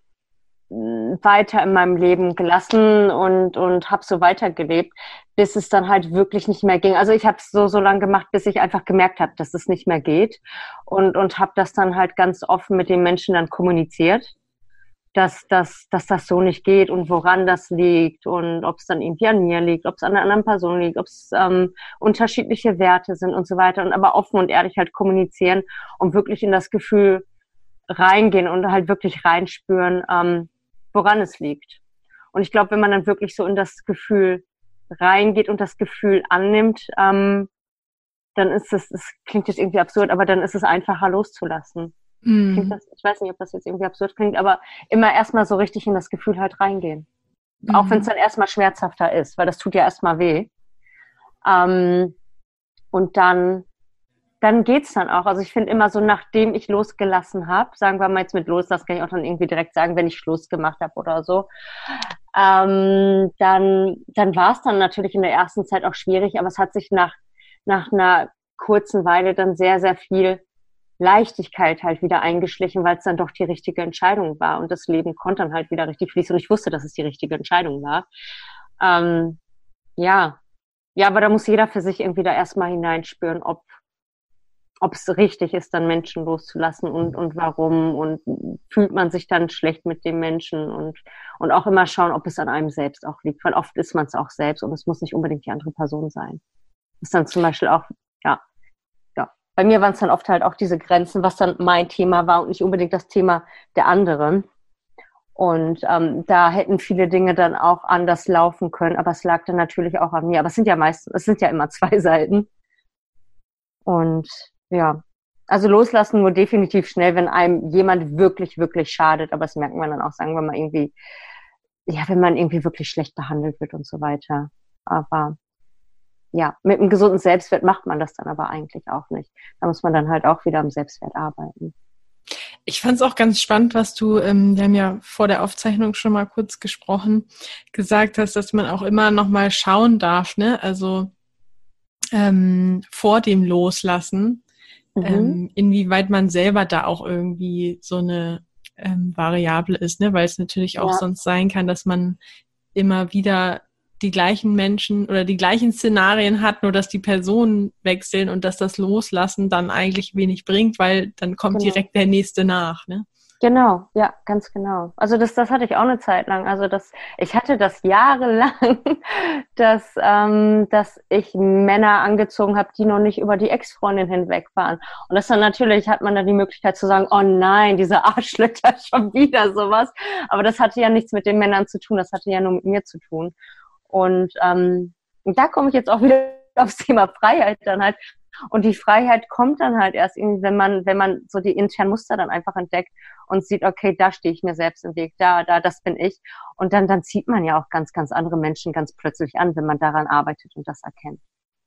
weiter in meinem Leben gelassen und, und habe so weitergelebt, bis es dann halt wirklich nicht mehr ging. Also ich habe es so, so lange gemacht, bis ich einfach gemerkt habe, dass es nicht mehr geht und, und habe das dann halt ganz offen mit den Menschen dann kommuniziert, dass, dass, dass das so nicht geht und woran das liegt und ob es dann irgendwie an mir liegt, ob es an einer anderen Person liegt, ob es ähm, unterschiedliche Werte sind und so weiter und aber offen und ehrlich halt kommunizieren und wirklich in das Gefühl reingehen und halt wirklich reinspüren, ähm, woran es liegt. Und ich glaube, wenn man dann wirklich so in das Gefühl reingeht und das Gefühl annimmt, ähm, dann ist es, es klingt jetzt irgendwie absurd, aber dann ist es einfacher loszulassen. Mm. Das, ich weiß nicht, ob das jetzt irgendwie absurd klingt, aber immer erstmal so richtig in das Gefühl halt reingehen. Mm. Auch wenn es dann erstmal schmerzhafter ist, weil das tut ja erstmal weh. Ähm, und dann dann geht's dann auch. Also ich finde immer so, nachdem ich losgelassen habe, sagen wir mal jetzt mit Loslassen, kann ich auch dann irgendwie direkt sagen, wenn ich Schluss gemacht habe oder so, ähm, dann, dann war es dann natürlich in der ersten Zeit auch schwierig, aber es hat sich nach, nach einer kurzen Weile dann sehr, sehr viel Leichtigkeit halt wieder eingeschlichen, weil es dann doch die richtige Entscheidung war. Und das Leben konnte dann halt wieder richtig fließen. Und ich wusste, dass es die richtige Entscheidung war. Ähm, ja, ja, aber da muss jeder für sich irgendwie da erstmal hineinspüren, ob, ob es richtig ist, dann Menschen loszulassen und, und warum. Und fühlt man sich dann schlecht mit dem Menschen? Und, und auch immer schauen, ob es an einem selbst auch liegt, weil oft ist man es auch selbst und es muss nicht unbedingt die andere Person sein. Das ist dann zum Beispiel auch, ja. Bei mir waren es dann oft halt auch diese Grenzen, was dann mein Thema war und nicht unbedingt das Thema der anderen. Und ähm, da hätten viele Dinge dann auch anders laufen können, aber es lag dann natürlich auch an mir. Aber es sind ja meistens, es sind ja immer <laughs> zwei Seiten. Und ja, also loslassen nur definitiv schnell, wenn einem jemand wirklich, wirklich schadet. Aber das merkt man dann auch, sagen wir mal, irgendwie, ja, wenn man irgendwie wirklich schlecht behandelt wird und so weiter. Aber ja, mit einem gesunden Selbstwert macht man das dann aber eigentlich auch nicht. Da muss man dann halt auch wieder am Selbstwert arbeiten. Ich fand es auch ganz spannend, was du, ähm, wir haben ja vor der Aufzeichnung schon mal kurz gesprochen, gesagt hast, dass man auch immer noch mal schauen darf, ne? Also ähm, vor dem Loslassen, mhm. ähm, inwieweit man selber da auch irgendwie so eine ähm, Variable ist, ne? weil es natürlich auch ja. sonst sein kann, dass man immer wieder die gleichen Menschen oder die gleichen Szenarien hat, nur dass die Personen wechseln und dass das Loslassen dann eigentlich wenig bringt, weil dann kommt genau. direkt der nächste nach. Ne? Genau, ja, ganz genau. Also das, das hatte ich auch eine Zeit lang. Also das, ich hatte das jahrelang, <laughs> dass, ähm, dass ich Männer angezogen habe, die noch nicht über die Ex-Freundin hinweg waren. Und das dann natürlich hat man dann die Möglichkeit zu sagen, oh nein, diese Arschlöcher <laughs> schon wieder sowas. Aber das hatte ja nichts mit den Männern zu tun, das hatte ja nur mit mir zu tun. Und ähm, da komme ich jetzt auch wieder <laughs> aufs Thema Freiheit dann halt. Und die Freiheit kommt dann halt erst irgendwie, wenn man, wenn man so die internen Muster dann einfach entdeckt und sieht, okay, da stehe ich mir selbst im Weg, da, da, das bin ich. Und dann, dann zieht man ja auch ganz, ganz andere Menschen ganz plötzlich an, wenn man daran arbeitet und das erkennt.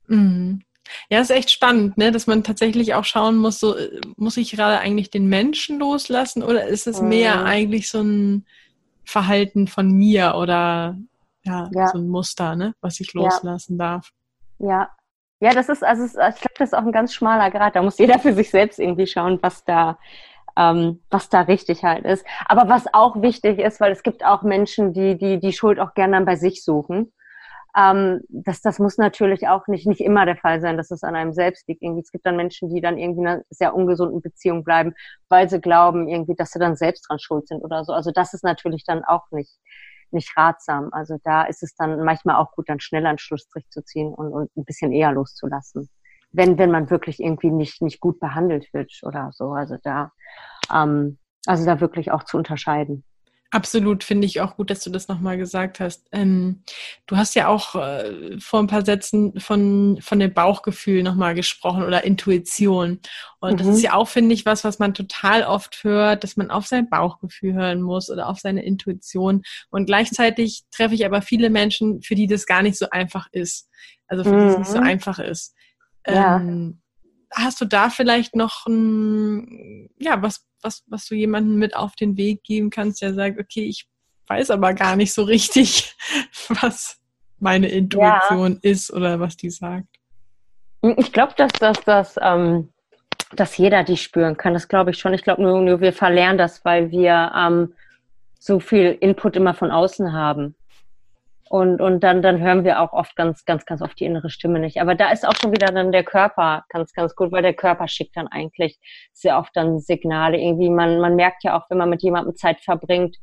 Mhm. Ja, ist echt spannend, ne? dass man tatsächlich auch schauen muss, so, muss ich gerade eigentlich den Menschen loslassen oder ist es mehr mhm. eigentlich so ein Verhalten von mir oder ja, ja, so ein Muster, ne? was ich loslassen ja. darf? Ja, Ja, das ist, also ich glaube, das ist auch ein ganz schmaler Grad. Da muss jeder für sich selbst irgendwie schauen, was da, ähm, was da richtig halt ist. Aber was auch wichtig ist, weil es gibt auch Menschen, die die, die Schuld auch gerne dann bei sich suchen. Ähm, das, das muss natürlich auch nicht, nicht immer der Fall sein, dass es an einem selbst liegt. Irgendwie, es gibt dann Menschen, die dann irgendwie in einer sehr ungesunden Beziehung bleiben, weil sie glauben irgendwie, dass sie dann selbst dran schuld sind oder so. Also das ist natürlich dann auch nicht, nicht ratsam. Also da ist es dann manchmal auch gut, dann schneller einen Schlussstrich zu ziehen und, und ein bisschen eher loszulassen. Wenn, wenn man wirklich irgendwie nicht, nicht gut behandelt wird oder so. Also da, ähm, also da wirklich auch zu unterscheiden. Absolut, finde ich auch gut, dass du das nochmal gesagt hast. Ähm, du hast ja auch äh, vor ein paar Sätzen von, von dem Bauchgefühl nochmal gesprochen oder Intuition. Und mhm. das ist ja auch, finde ich, was, was man total oft hört, dass man auf sein Bauchgefühl hören muss oder auf seine Intuition. Und gleichzeitig treffe ich aber viele Menschen, für die das gar nicht so einfach ist. Also für die es nicht so mhm. einfach ist. Ja. Hast du da vielleicht noch ein, ja, was, was, was du jemandem mit auf den Weg geben kannst, der sagt, okay, ich weiß aber gar nicht so richtig, <laughs> was meine Intuition ja. ist oder was die sagt. Ich glaube, dass, dass, dass, ähm, dass jeder die spüren kann. Das glaube ich schon. Ich glaube nur, nur, wir verlernen das, weil wir ähm, so viel Input immer von außen haben. Und, und dann, dann hören wir auch oft ganz, ganz, ganz oft die innere Stimme nicht. Aber da ist auch schon wieder dann der Körper ganz, ganz gut, weil der Körper schickt dann eigentlich sehr oft dann Signale. Irgendwie, man, man merkt ja auch, wenn man mit jemandem Zeit verbringt,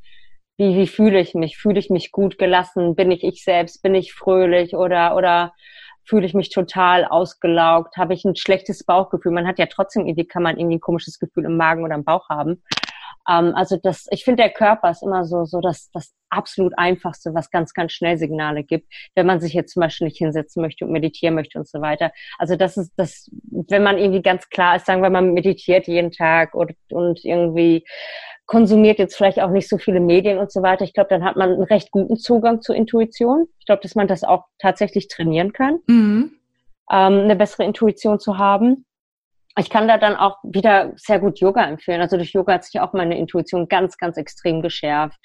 wie, wie fühle ich mich? Fühle ich mich gut gelassen? Bin ich ich selbst? Bin ich fröhlich oder, oder fühle ich mich total ausgelaugt? Habe ich ein schlechtes Bauchgefühl? Man hat ja trotzdem irgendwie, kann man irgendwie ein komisches Gefühl im Magen oder im Bauch haben. Ähm, also das, ich finde, der Körper ist immer so, so das, das absolut einfachste, was ganz, ganz schnell Signale gibt, wenn man sich jetzt zum Beispiel nicht hinsetzen möchte und meditieren möchte und so weiter. Also das ist das, wenn man irgendwie ganz klar ist, sagen wir mal, meditiert jeden Tag und, und irgendwie konsumiert jetzt vielleicht auch nicht so viele Medien und so weiter. Ich glaube, dann hat man einen recht guten Zugang zur Intuition. Ich glaube, dass man das auch tatsächlich trainieren kann, mhm. ähm, eine bessere Intuition zu haben ich kann da dann auch wieder sehr gut Yoga empfehlen. Also durch Yoga hat sich auch meine Intuition ganz, ganz extrem geschärft.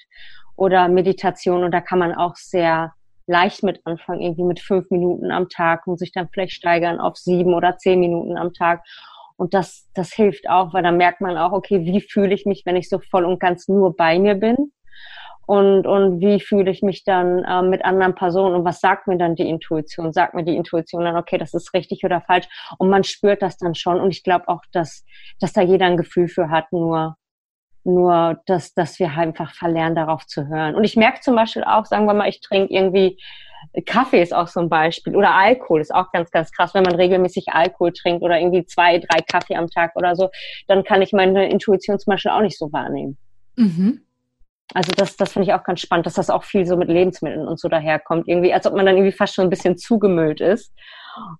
Oder Meditation und da kann man auch sehr leicht mit anfangen, irgendwie mit fünf Minuten am Tag und sich dann vielleicht steigern auf sieben oder zehn Minuten am Tag. Und das, das hilft auch, weil dann merkt man auch, okay, wie fühle ich mich, wenn ich so voll und ganz nur bei mir bin? Und, und wie fühle ich mich dann äh, mit anderen Personen und was sagt mir dann die Intuition? Sagt mir die Intuition dann, okay, das ist richtig oder falsch? Und man spürt das dann schon und ich glaube auch, dass, dass da jeder ein Gefühl für hat, nur, nur dass, dass wir einfach verlernen, darauf zu hören. Und ich merke zum Beispiel auch, sagen wir mal, ich trinke irgendwie Kaffee ist auch so ein Beispiel oder Alkohol ist auch ganz, ganz krass. Wenn man regelmäßig Alkohol trinkt oder irgendwie zwei, drei Kaffee am Tag oder so, dann kann ich meine Intuition zum Beispiel auch nicht so wahrnehmen. Mhm. Also das, das finde ich auch ganz spannend, dass das auch viel so mit Lebensmitteln und so daherkommt. Irgendwie, als ob man dann irgendwie fast schon ein bisschen zugemüllt ist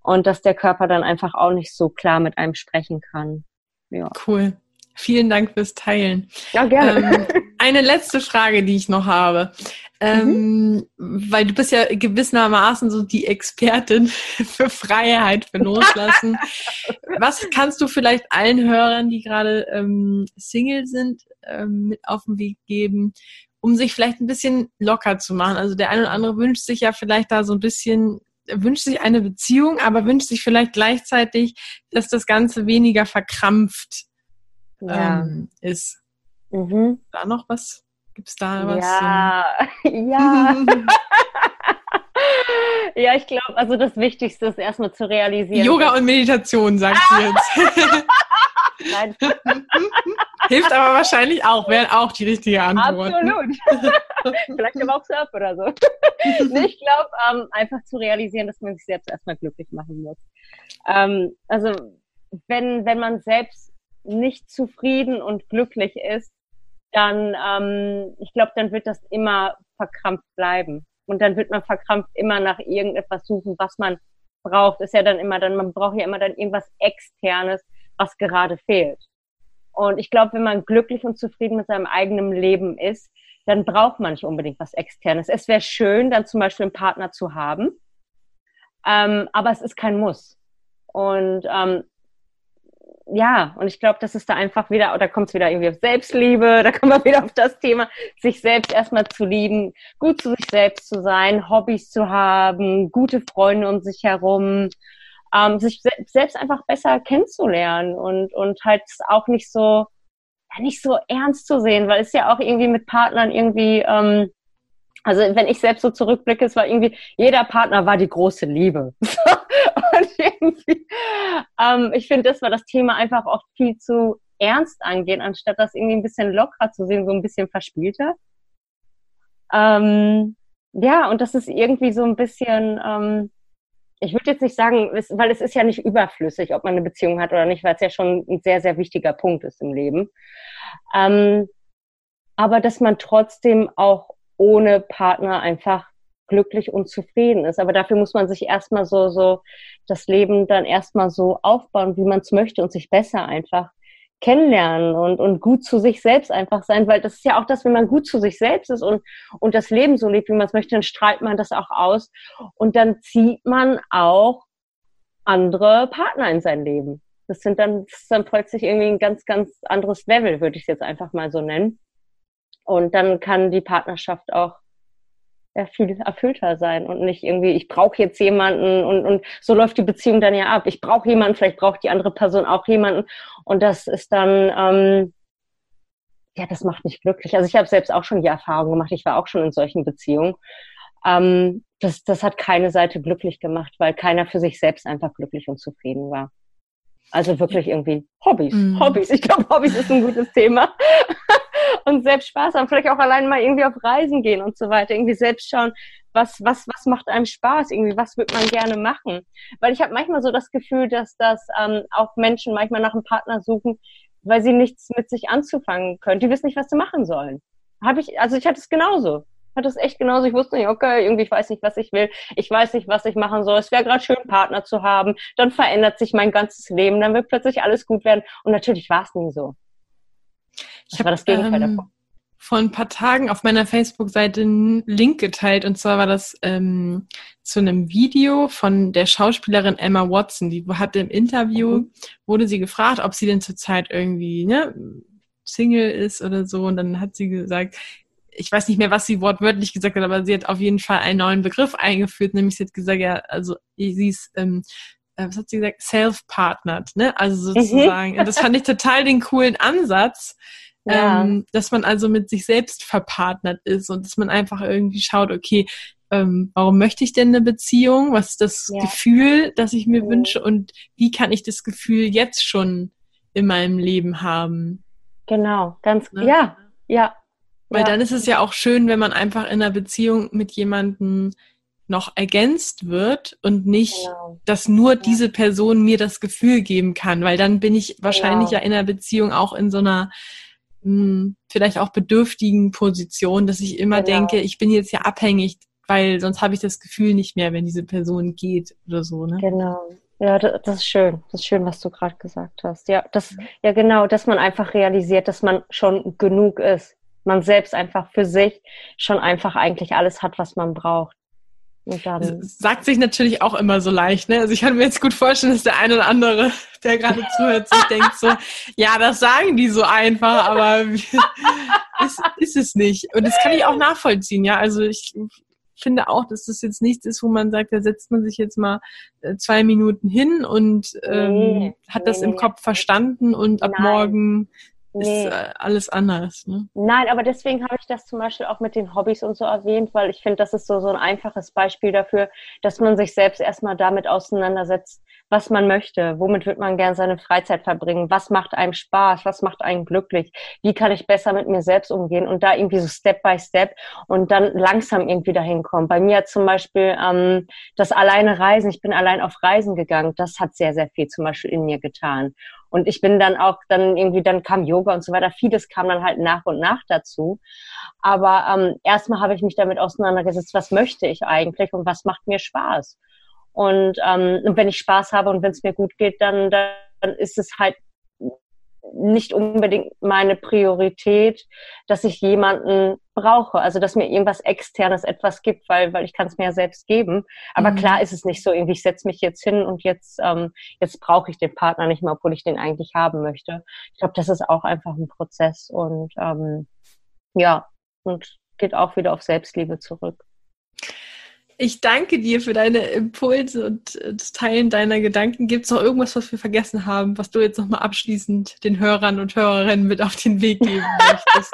und dass der Körper dann einfach auch nicht so klar mit einem sprechen kann. Ja. Cool. Vielen Dank fürs Teilen. Ja, gerne. Ähm, eine letzte Frage, die ich noch habe. Ähm, mhm. Weil du bist ja gewissermaßen so die Expertin <laughs> für Freiheit, für Loslassen. <laughs> Was kannst du vielleicht allen Hörern, die gerade ähm, Single sind, ähm, mit auf den Weg geben, um sich vielleicht ein bisschen locker zu machen? Also der eine oder andere wünscht sich ja vielleicht da so ein bisschen wünscht sich eine Beziehung, aber wünscht sich vielleicht gleichzeitig, dass das Ganze weniger verkrampft ja. ähm, ist. Mhm. Da noch was? Gibt es da was? <laughs> Ja, ja. <laughs> ja, ich glaube, also das Wichtigste ist erstmal zu realisieren. Yoga und Meditation, sagst du jetzt. <laughs> Nein. Hilft aber wahrscheinlich auch, wäre auch die richtige Antwort. Absolut. Vielleicht aber auch Surf oder so. ich glaube, ähm, einfach zu realisieren, dass man sich selbst erstmal glücklich machen muss. Ähm, also, wenn, wenn man selbst nicht zufrieden und glücklich ist, dann, ähm, ich glaube, dann wird das immer verkrampft bleiben. Und dann wird man verkrampft immer nach irgendetwas suchen, was man braucht. Ist ja dann immer dann, man braucht ja immer dann irgendwas Externes, was gerade fehlt. Und ich glaube, wenn man glücklich und zufrieden mit seinem eigenen Leben ist, dann braucht man nicht unbedingt was Externes. Es wäre schön, dann zum Beispiel einen Partner zu haben, ähm, aber es ist kein Muss. Und ähm, ja, und ich glaube, das ist da einfach wieder, da kommt es wieder irgendwie auf Selbstliebe, <laughs> da kommen wir wieder auf das Thema, sich selbst erstmal zu lieben, gut zu sich selbst zu sein, Hobbys zu haben, gute Freunde um sich herum, ähm, sich se selbst einfach besser kennenzulernen und, und halt auch nicht so, ja, nicht so ernst zu sehen, weil es ja auch irgendwie mit Partnern irgendwie, ähm, also wenn ich selbst so zurückblicke, es war irgendwie, jeder Partner war die große Liebe. <laughs> irgendwie, ähm, ich finde, das war das Thema einfach oft viel zu ernst angehen, anstatt das irgendwie ein bisschen lockerer zu sehen, so ein bisschen verspielter. Ähm, ja, und das ist irgendwie so ein bisschen, ähm, ich würde jetzt nicht sagen, weil es ist ja nicht überflüssig, ob man eine Beziehung hat oder nicht, weil es ja schon ein sehr, sehr wichtiger Punkt ist im Leben. Ähm, aber dass man trotzdem auch ohne Partner einfach glücklich und zufrieden ist. Aber dafür muss man sich erstmal so, so das Leben dann erstmal so aufbauen, wie man es möchte und sich besser einfach kennenlernen und, und gut zu sich selbst einfach sein, weil das ist ja auch das, wenn man gut zu sich selbst ist und, und das Leben so lebt, wie man es möchte, dann strahlt man das auch aus und dann zieht man auch andere Partner in sein Leben. Das sind dann, das ist dann plötzlich irgendwie ein ganz, ganz anderes Level, würde ich es jetzt einfach mal so nennen. Und dann kann die Partnerschaft auch viel erfüllter sein und nicht irgendwie, ich brauche jetzt jemanden und, und so läuft die Beziehung dann ja ab. Ich brauche jemanden, vielleicht braucht die andere Person auch jemanden und das ist dann, ähm, ja, das macht mich glücklich. Also ich habe selbst auch schon die Erfahrung gemacht, ich war auch schon in solchen Beziehungen. Ähm, das, das hat keine Seite glücklich gemacht, weil keiner für sich selbst einfach glücklich und zufrieden war. Also wirklich irgendwie Hobbys. Mhm. Hobbys. Ich glaube, Hobbys ist ein gutes Thema. <laughs> und selbst Spaß haben, vielleicht auch allein mal irgendwie auf Reisen gehen und so weiter, irgendwie selbst schauen, was, was, was macht einem Spaß, irgendwie, was wird man gerne machen. Weil ich habe manchmal so das Gefühl, dass das ähm, auch Menschen manchmal nach einem Partner suchen, weil sie nichts mit sich anzufangen können. Die wissen nicht, was sie machen sollen. Habe ich, also ich hatte es genauso. Hatte es echt genauso. Ich wusste nicht, okay, irgendwie ich weiß nicht, was ich will. Ich weiß nicht, was ich machen soll. Es wäre gerade schön, einen Partner zu haben. Dann verändert sich mein ganzes Leben. Dann wird plötzlich alles gut werden. Und natürlich war es nie so. Ich habe das Gegenteil ähm, davon. Vor ein paar Tagen auf meiner Facebook-Seite einen Link geteilt und zwar war das ähm, zu einem Video von der Schauspielerin Emma Watson. Die hatte im Interview, mhm. wurde sie gefragt, ob sie denn zurzeit irgendwie ne, Single ist oder so und dann hat sie gesagt, ich weiß nicht mehr, was sie wortwörtlich gesagt hat, aber sie hat auf jeden Fall einen neuen Begriff eingeführt, nämlich sie hat gesagt, ja, also sie ist ähm, äh, was hat sie gesagt, self-partnered, ne? Also mhm. sozusagen. Und das fand ich total den coolen Ansatz, ja. ähm, dass man also mit sich selbst verpartnert ist und dass man einfach irgendwie schaut, okay, ähm, warum möchte ich denn eine Beziehung? Was ist das ja. Gefühl, das ich mir mhm. wünsche und wie kann ich das Gefühl jetzt schon in meinem Leben haben? Genau, ganz, ne? ja, ja. Weil ja. dann ist es ja auch schön, wenn man einfach in einer Beziehung mit jemandem noch ergänzt wird und nicht, genau. dass nur ja. diese Person mir das Gefühl geben kann, weil dann bin ich wahrscheinlich genau. ja in einer Beziehung auch in so einer mh, hm, vielleicht auch bedürftigen Position, dass ich immer genau. denke, ich bin jetzt ja abhängig, weil sonst habe ich das Gefühl nicht mehr, wenn diese Person geht oder so. Ne? Genau. Ja, das ist schön. Das ist schön, was du gerade gesagt hast. Ja, das, ja genau, dass man einfach realisiert, dass man schon genug ist. Man selbst einfach für sich schon einfach eigentlich alles hat, was man braucht. Sagt sich natürlich auch immer so leicht, ne? Also ich kann mir jetzt gut vorstellen, dass der eine oder andere, der gerade zuhört, sich <laughs> denkt so, ja, das sagen die so einfach, aber <laughs> ist, ist es nicht. Und das kann ich auch nachvollziehen, ja. Also ich finde auch, dass das jetzt nichts ist, wo man sagt, da setzt man sich jetzt mal äh, zwei Minuten hin und ähm, nee, hat das im Kopf verstanden und ab Nein. morgen nee. ist äh, alles anders. Ne? Nein, aber deswegen habe ich das zum Beispiel auch mit den Hobbys und so erwähnt, weil ich finde, das ist so, so ein einfaches Beispiel dafür, dass man sich selbst erstmal damit auseinandersetzt, was man möchte, womit wird man gern seine Freizeit verbringen, was macht einem Spaß, was macht einen glücklich, wie kann ich besser mit mir selbst umgehen und da irgendwie so Step by Step und dann langsam irgendwie dahin kommen. Bei mir hat zum Beispiel ähm, das alleine Reisen, ich bin allein auf Reisen gegangen, das hat sehr, sehr viel zum Beispiel in mir getan. Und ich bin dann auch dann irgendwie, dann kam Yoga und so weiter. Vieles kam dann halt nach und nach dazu. Aber ähm, erstmal habe ich mich damit auseinandergesetzt, was möchte ich eigentlich und was macht mir Spaß. Und, ähm, und wenn ich Spaß habe und wenn es mir gut geht, dann, dann ist es halt nicht unbedingt meine Priorität, dass ich jemanden brauche, also dass mir irgendwas externes etwas gibt, weil weil ich kann es mir ja selbst geben. Aber mhm. klar ist es nicht so, irgendwie ich setze mich jetzt hin und jetzt ähm, jetzt brauche ich den Partner nicht mehr, obwohl ich den eigentlich haben möchte. Ich glaube, das ist auch einfach ein Prozess und ähm, ja und geht auch wieder auf Selbstliebe zurück. Ich danke dir für deine Impulse und äh, das Teilen deiner Gedanken. Gibt es noch irgendwas, was wir vergessen haben, was du jetzt nochmal abschließend den Hörern und Hörerinnen mit auf den Weg geben möchtest?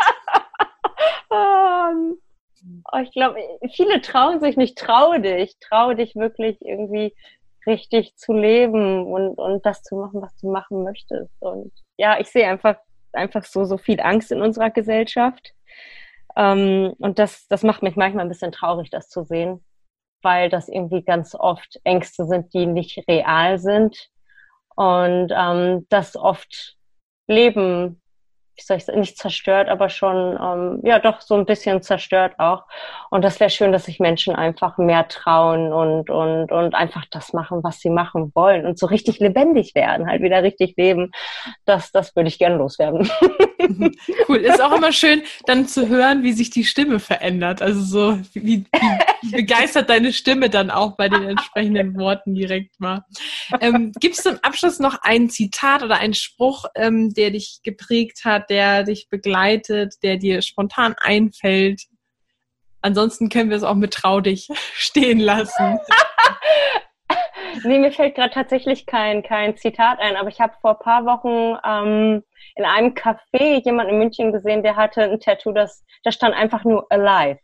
um, <laughs> oh, ich glaube, viele trauen sich nicht. Traue dich. Traue dich wirklich irgendwie richtig zu leben und, und das zu machen, was du machen möchtest. Und ja, ich sehe einfach, einfach so, so viel Angst in unserer Gesellschaft. Ähm, und das, das macht mich manchmal ein bisschen traurig, das zu sehen, weil das irgendwie ganz oft Ängste sind, die nicht real sind und ähm, das oft Leben wie soll ich sagen, nicht zerstört, aber schon, ähm, ja, doch so ein bisschen zerstört auch. Und das wäre schön, dass sich Menschen einfach mehr trauen und, und, und einfach das machen, was sie machen wollen und so richtig lebendig werden, halt wieder richtig leben. Das, das würde ich gerne loswerden. <laughs> Cool. Ist auch immer schön, dann zu hören, wie sich die Stimme verändert. Also so, wie, wie begeistert deine Stimme dann auch bei den entsprechenden Worten direkt war. Ähm, Gibt es zum Abschluss noch ein Zitat oder einen Spruch, ähm, der dich geprägt hat? der dich begleitet, der dir spontan einfällt. Ansonsten können wir es auch mit trau dich <laughs> stehen lassen. nee, mir fällt gerade tatsächlich kein, kein Zitat ein, aber ich habe vor ein paar Wochen ähm, in einem Café jemanden in München gesehen, der hatte ein Tattoo, das, da stand einfach nur alive.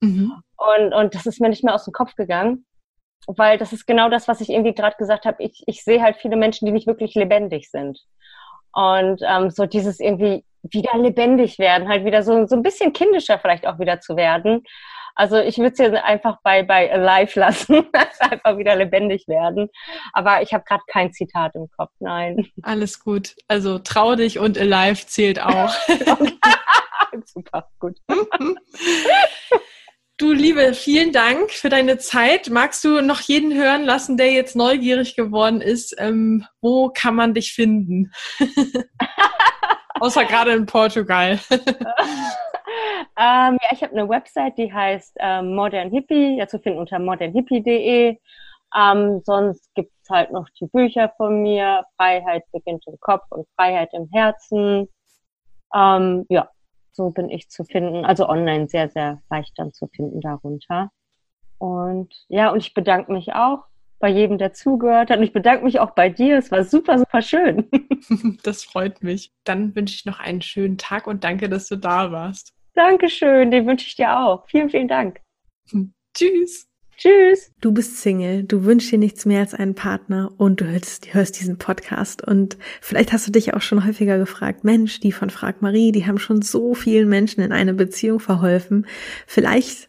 Mhm. Und, und das ist mir nicht mehr aus dem Kopf gegangen, weil das ist genau das, was ich irgendwie gerade gesagt habe. Ich, ich sehe halt viele Menschen, die nicht wirklich lebendig sind. Und ähm, so dieses irgendwie wieder lebendig werden, halt wieder so, so ein bisschen kindischer vielleicht auch wieder zu werden. Also ich würde es jetzt einfach bei, bei Alive lassen, <laughs> einfach wieder lebendig werden. Aber ich habe gerade kein Zitat im Kopf, nein. Alles gut. Also trau dich und Alive zählt auch. <laughs> <laughs> Super, gut. Du Liebe, vielen Dank für deine Zeit. Magst du noch jeden hören lassen, der jetzt neugierig geworden ist? Ähm, wo kann man dich finden? <laughs> Außer gerade in Portugal. <laughs> ähm, ja, ich habe eine Website, die heißt ähm, Modern Hippie, ja zu finden unter modernhippie.de. Ähm, sonst gibt's halt noch die Bücher von mir, Freiheit beginnt im Kopf und Freiheit im Herzen. Ähm, ja, so bin ich zu finden. Also online sehr, sehr leicht dann zu finden darunter. Und ja, und ich bedanke mich auch bei jedem, der zugehört hat. Und ich bedanke mich auch bei dir. Es war super, super schön. <laughs> Das freut mich. Dann wünsche ich noch einen schönen Tag und danke, dass du da warst. Dankeschön, den wünsche ich dir auch. Vielen, vielen Dank. <laughs> Tschüss. Tschüss. Du bist Single, du wünschst dir nichts mehr als einen Partner und du hörst, hörst diesen Podcast. Und vielleicht hast du dich auch schon häufiger gefragt, Mensch, die von Frag Marie, die haben schon so vielen Menschen in eine Beziehung verholfen. Vielleicht